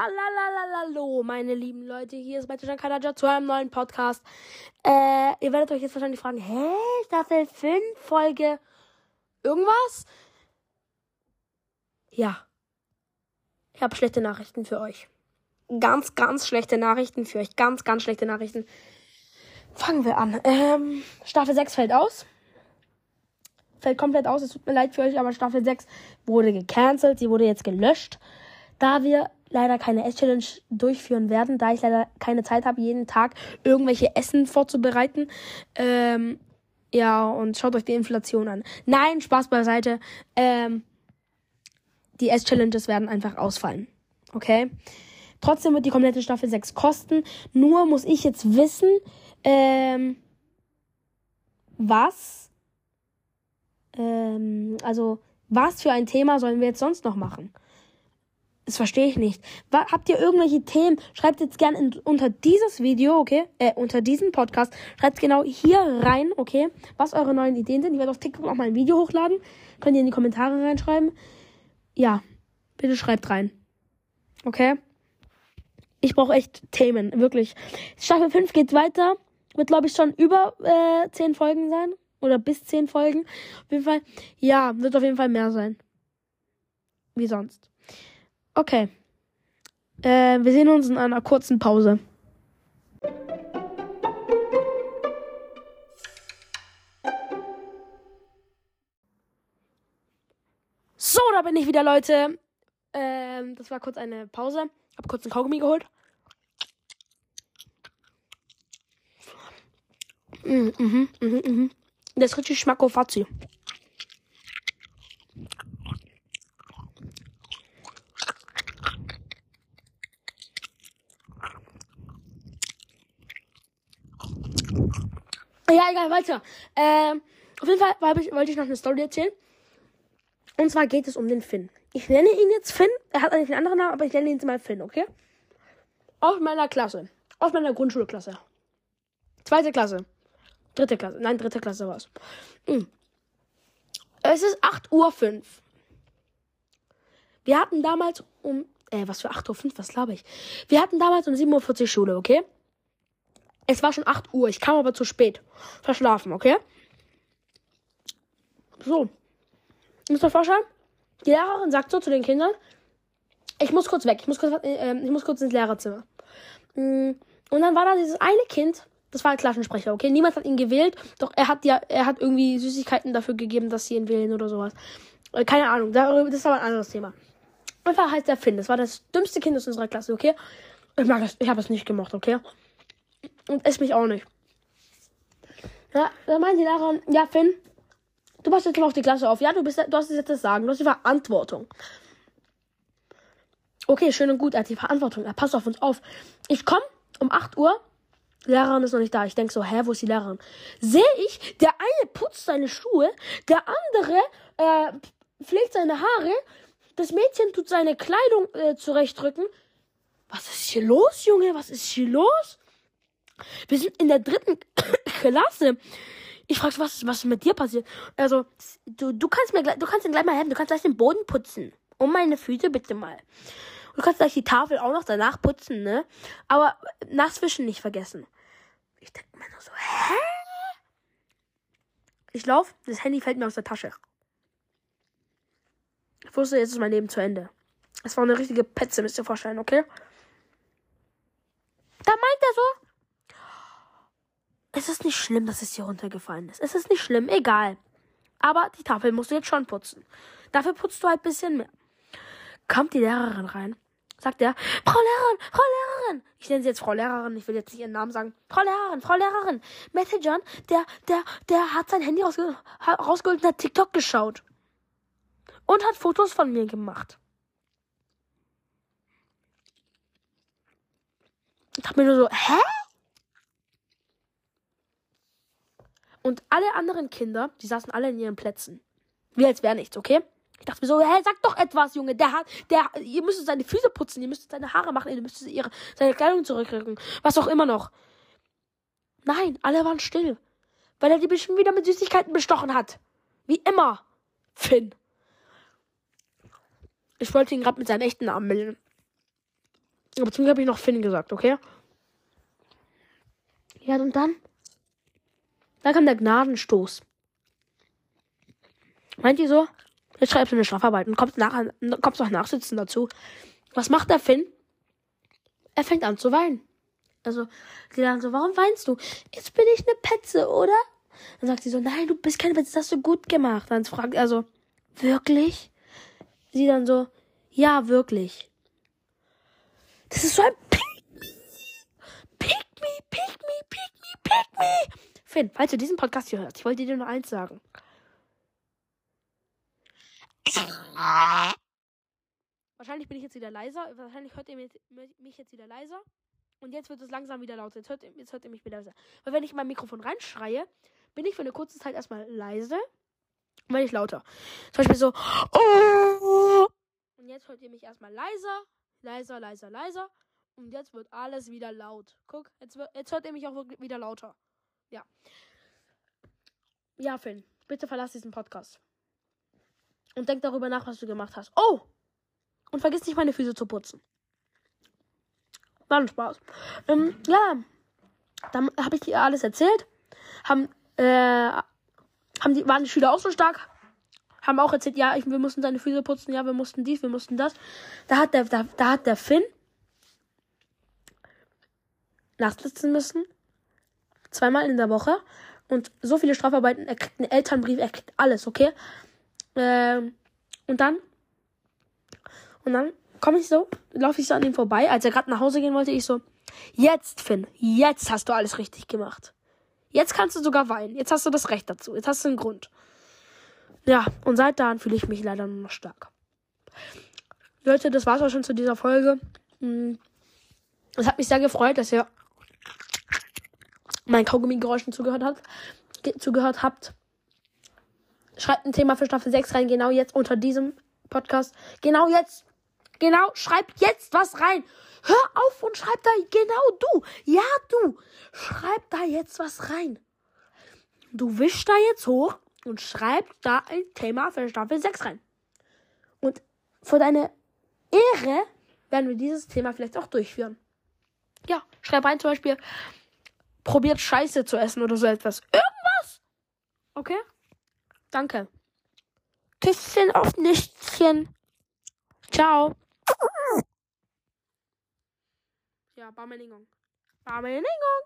Hallo, meine lieben Leute, hier ist Matjan Kadaja zu einem neuen Podcast. Äh, ihr werdet euch jetzt wahrscheinlich fragen, hä, Staffel 5, Folge irgendwas? Ja. Ich habe schlechte Nachrichten für euch. Ganz, ganz schlechte Nachrichten für euch. Ganz, ganz schlechte Nachrichten. Fangen wir an. Ähm, Staffel 6 fällt aus. Fällt komplett aus. Es tut mir leid für euch, aber Staffel 6 wurde gecancelt. Sie wurde jetzt gelöscht. Da wir leider keine Ess-Challenge durchführen werden, da ich leider keine Zeit habe, jeden Tag irgendwelche Essen vorzubereiten. Ähm, ja, und schaut euch die Inflation an. Nein, Spaß beiseite. Ähm, die Ess-Challenges werden einfach ausfallen. Okay? Trotzdem wird die komplette Staffel 6 kosten. Nur muss ich jetzt wissen, ähm, was, ähm, also, was für ein Thema sollen wir jetzt sonst noch machen? Das verstehe ich nicht. Habt ihr irgendwelche Themen? Schreibt jetzt gerne unter dieses Video, okay? Äh, unter diesem Podcast. Schreibt genau hier rein, okay? Was eure neuen Ideen sind. Ich werde auf TikTok auch mal ein Video hochladen. Könnt ihr in die Kommentare reinschreiben. Ja, bitte schreibt rein. Okay? Ich brauche echt Themen, wirklich. Staffel 5 geht weiter. Wird, glaube ich, schon über äh, 10 Folgen sein. Oder bis 10 Folgen. Auf jeden Fall. Ja, wird auf jeden Fall mehr sein. Wie sonst. Okay. Äh, wir sehen uns in einer kurzen Pause. So, da bin ich wieder, Leute. Ähm, das war kurz eine Pause. Hab kurz einen Kaugummi geholt. Mhm, mhm, mhm, mhm. Das ist richtig schmackofatzi. Ja, egal, weiter. Ähm, auf jeden Fall wollte ich noch eine Story erzählen. Und zwar geht es um den Finn. Ich nenne ihn jetzt Finn. Er hat eigentlich einen anderen Namen, aber ich nenne ihn jetzt mal Finn, okay? Aus meiner Klasse. Aus meiner Grundschulklasse. Zweite Klasse. Dritte Klasse. Nein, dritte Klasse war es. Hm. Es ist 8.05 Uhr. Wir hatten damals um. Äh, was für 8.05 Uhr? Was glaube ich? Wir hatten damals um 7.40 Uhr Schule, okay? Es war schon 8 Uhr. Ich kam aber zu spät. Verschlafen, okay? So. Müsst ihr vorstellen? Die Lehrerin sagt so zu den Kindern, ich muss kurz weg. Ich muss kurz, äh, ich muss kurz ins Lehrerzimmer. Mm, und dann war da dieses eine Kind, das war ein Klassensprecher, okay? Niemand hat ihn gewählt, doch er hat ja, er hat irgendwie Süßigkeiten dafür gegeben, dass sie ihn wählen oder sowas. Äh, keine Ahnung, das ist aber ein anderes Thema. Einfach heißt der Finn. Das war das dümmste Kind aus unserer Klasse, okay? Ich mag es, ich habe es nicht gemacht, okay? Und es mich auch nicht. Ja, dann meint die Lehrerin, ja, Finn, du passt jetzt mal auf die Klasse auf. Ja, du bist, du hast jetzt das Sagen, du hast die Verantwortung. Okay, schön und gut, er hat die Verantwortung. Er passt auf uns auf. Ich komme um 8 Uhr. Lehrerin ist noch nicht da. Ich denke so, hä, wo ist die Lehrerin? Sehe ich, der eine putzt seine Schuhe, der andere äh, pflegt seine Haare, das Mädchen tut seine Kleidung äh, zurechtrücken. Was ist hier los, Junge? Was ist hier los? Wir sind in der dritten Klasse. Ich frage, was, was ist mit dir passiert? Also, du, du kannst mir du kannst mir gleich mal helfen. Du kannst gleich den Boden putzen. Um meine Füße bitte mal. Du kannst gleich die Tafel auch noch danach putzen, ne? Aber Nasswischen nicht vergessen. Ich denke mir nur so, hä? Ich lauf, das Handy fällt mir aus der Tasche. Ich wusste, jetzt ist mein Leben zu Ende. Es war eine richtige Petze, müsst ihr vorstellen, okay? Da meint er so, es ist nicht schlimm, dass es hier runtergefallen ist. Es ist nicht schlimm, egal. Aber die Tafel musst du jetzt schon putzen. Dafür putzt du halt ein bisschen mehr. Kommt die Lehrerin rein. Sagt er, Frau Lehrerin, Frau Lehrerin. Ich nenne sie jetzt Frau Lehrerin, ich will jetzt nicht ihren Namen sagen. Frau Lehrerin, Frau Lehrerin. Matthew John, der, der, der hat sein Handy rausge rausgeholt und hat TikTok geschaut. Und hat Fotos von mir gemacht. Ich hab mir nur so, hä? Und alle anderen Kinder, die saßen alle in ihren Plätzen. Wie als wäre nichts, okay? Ich dachte mir so, hä, sag doch etwas, Junge. Der hat, der, ihr müsst seine Füße putzen, ihr müsst seine Haare machen, ihr müsst ihre, seine Kleidung zurückrücken. Was auch immer noch. Nein, alle waren still. Weil er die bestimmt wieder mit Süßigkeiten bestochen hat. Wie immer. Finn. Ich wollte ihn gerade mit seinem echten Namen melden. Aber zum Glück habe ich noch Finn gesagt, okay? Ja, und dann? Da kam der Gnadenstoß. Meint ihr so? Jetzt schreibst du eine Strafarbeit und kommst, nach, kommst noch nachsitzen dazu. Was macht der Finn? Er fängt an zu weinen. Also, sie sagen so, warum weinst du? Jetzt bin ich eine Petze, oder? Dann sagt sie so, nein, du bist keine Petze, das hast du gut gemacht. Dann fragt er so, wirklich? Sie dann so, ja, wirklich. Das ist so ein Pick me, pick me, pick me, pick me, pick me. Finn, falls du diesen Podcast hier hörst, ich wollte dir nur eins sagen. Wahrscheinlich bin ich jetzt wieder leiser. Wahrscheinlich hört ihr mich jetzt wieder leiser. Und jetzt wird es langsam wieder lauter. Jetzt hört, jetzt hört ihr mich wieder leiser. Weil wenn ich mein Mikrofon reinschreie, bin ich für eine kurze Zeit erstmal leise. Und wenn ich lauter. Zum Beispiel so. Oh! Und jetzt hört ihr mich erstmal leiser, leiser, leiser, leiser. Und jetzt wird alles wieder laut. Guck, jetzt, wird, jetzt hört ihr mich auch wieder lauter. Ja. Ja, Finn, bitte verlass diesen Podcast. Und denk darüber nach, was du gemacht hast. Oh! Und vergiss nicht, meine Füße zu putzen. War ein Spaß. Ähm, ja. Dann habe ich dir alles erzählt. Haben, äh, haben die, waren die Schüler auch so stark? Haben auch erzählt, ja, ich, wir mussten seine Füße putzen, ja, wir mussten dies, wir mussten das. Da hat der, da, da hat der Finn nachsitzen müssen. Zweimal in der Woche. Und so viele Strafarbeiten. Er kriegt einen Elternbrief, er kriegt alles, okay? Ähm, und dann und dann komme ich so, laufe ich so an ihm vorbei. Als er gerade nach Hause gehen wollte, ich so, jetzt, Finn, jetzt hast du alles richtig gemacht. Jetzt kannst du sogar weinen. Jetzt hast du das Recht dazu. Jetzt hast du einen Grund. Ja, und seit dann fühle ich mich leider nur noch stark. Leute, das war's auch schon zu dieser Folge. Hm. Es hat mich sehr gefreut, dass ihr meinen Kaugummi-Geräuschen zugehört habt. Zugehört habt. Schreibt ein Thema für Staffel 6 rein, genau jetzt unter diesem Podcast. Genau jetzt. Genau, schreib jetzt was rein. Hör auf und schreib da, genau du. Ja, du. Schreib da jetzt was rein. Du wischst da jetzt hoch und schreib da ein Thema für Staffel 6 rein. Und für deine Ehre werden wir dieses Thema vielleicht auch durchführen. Ja, schreib rein zum Beispiel, probiert Scheiße zu essen oder so etwas. Irgendwas. Okay? Danke. Küsschen auf Nichtchen. Ciao. Ja, Bameningon. Bameningon.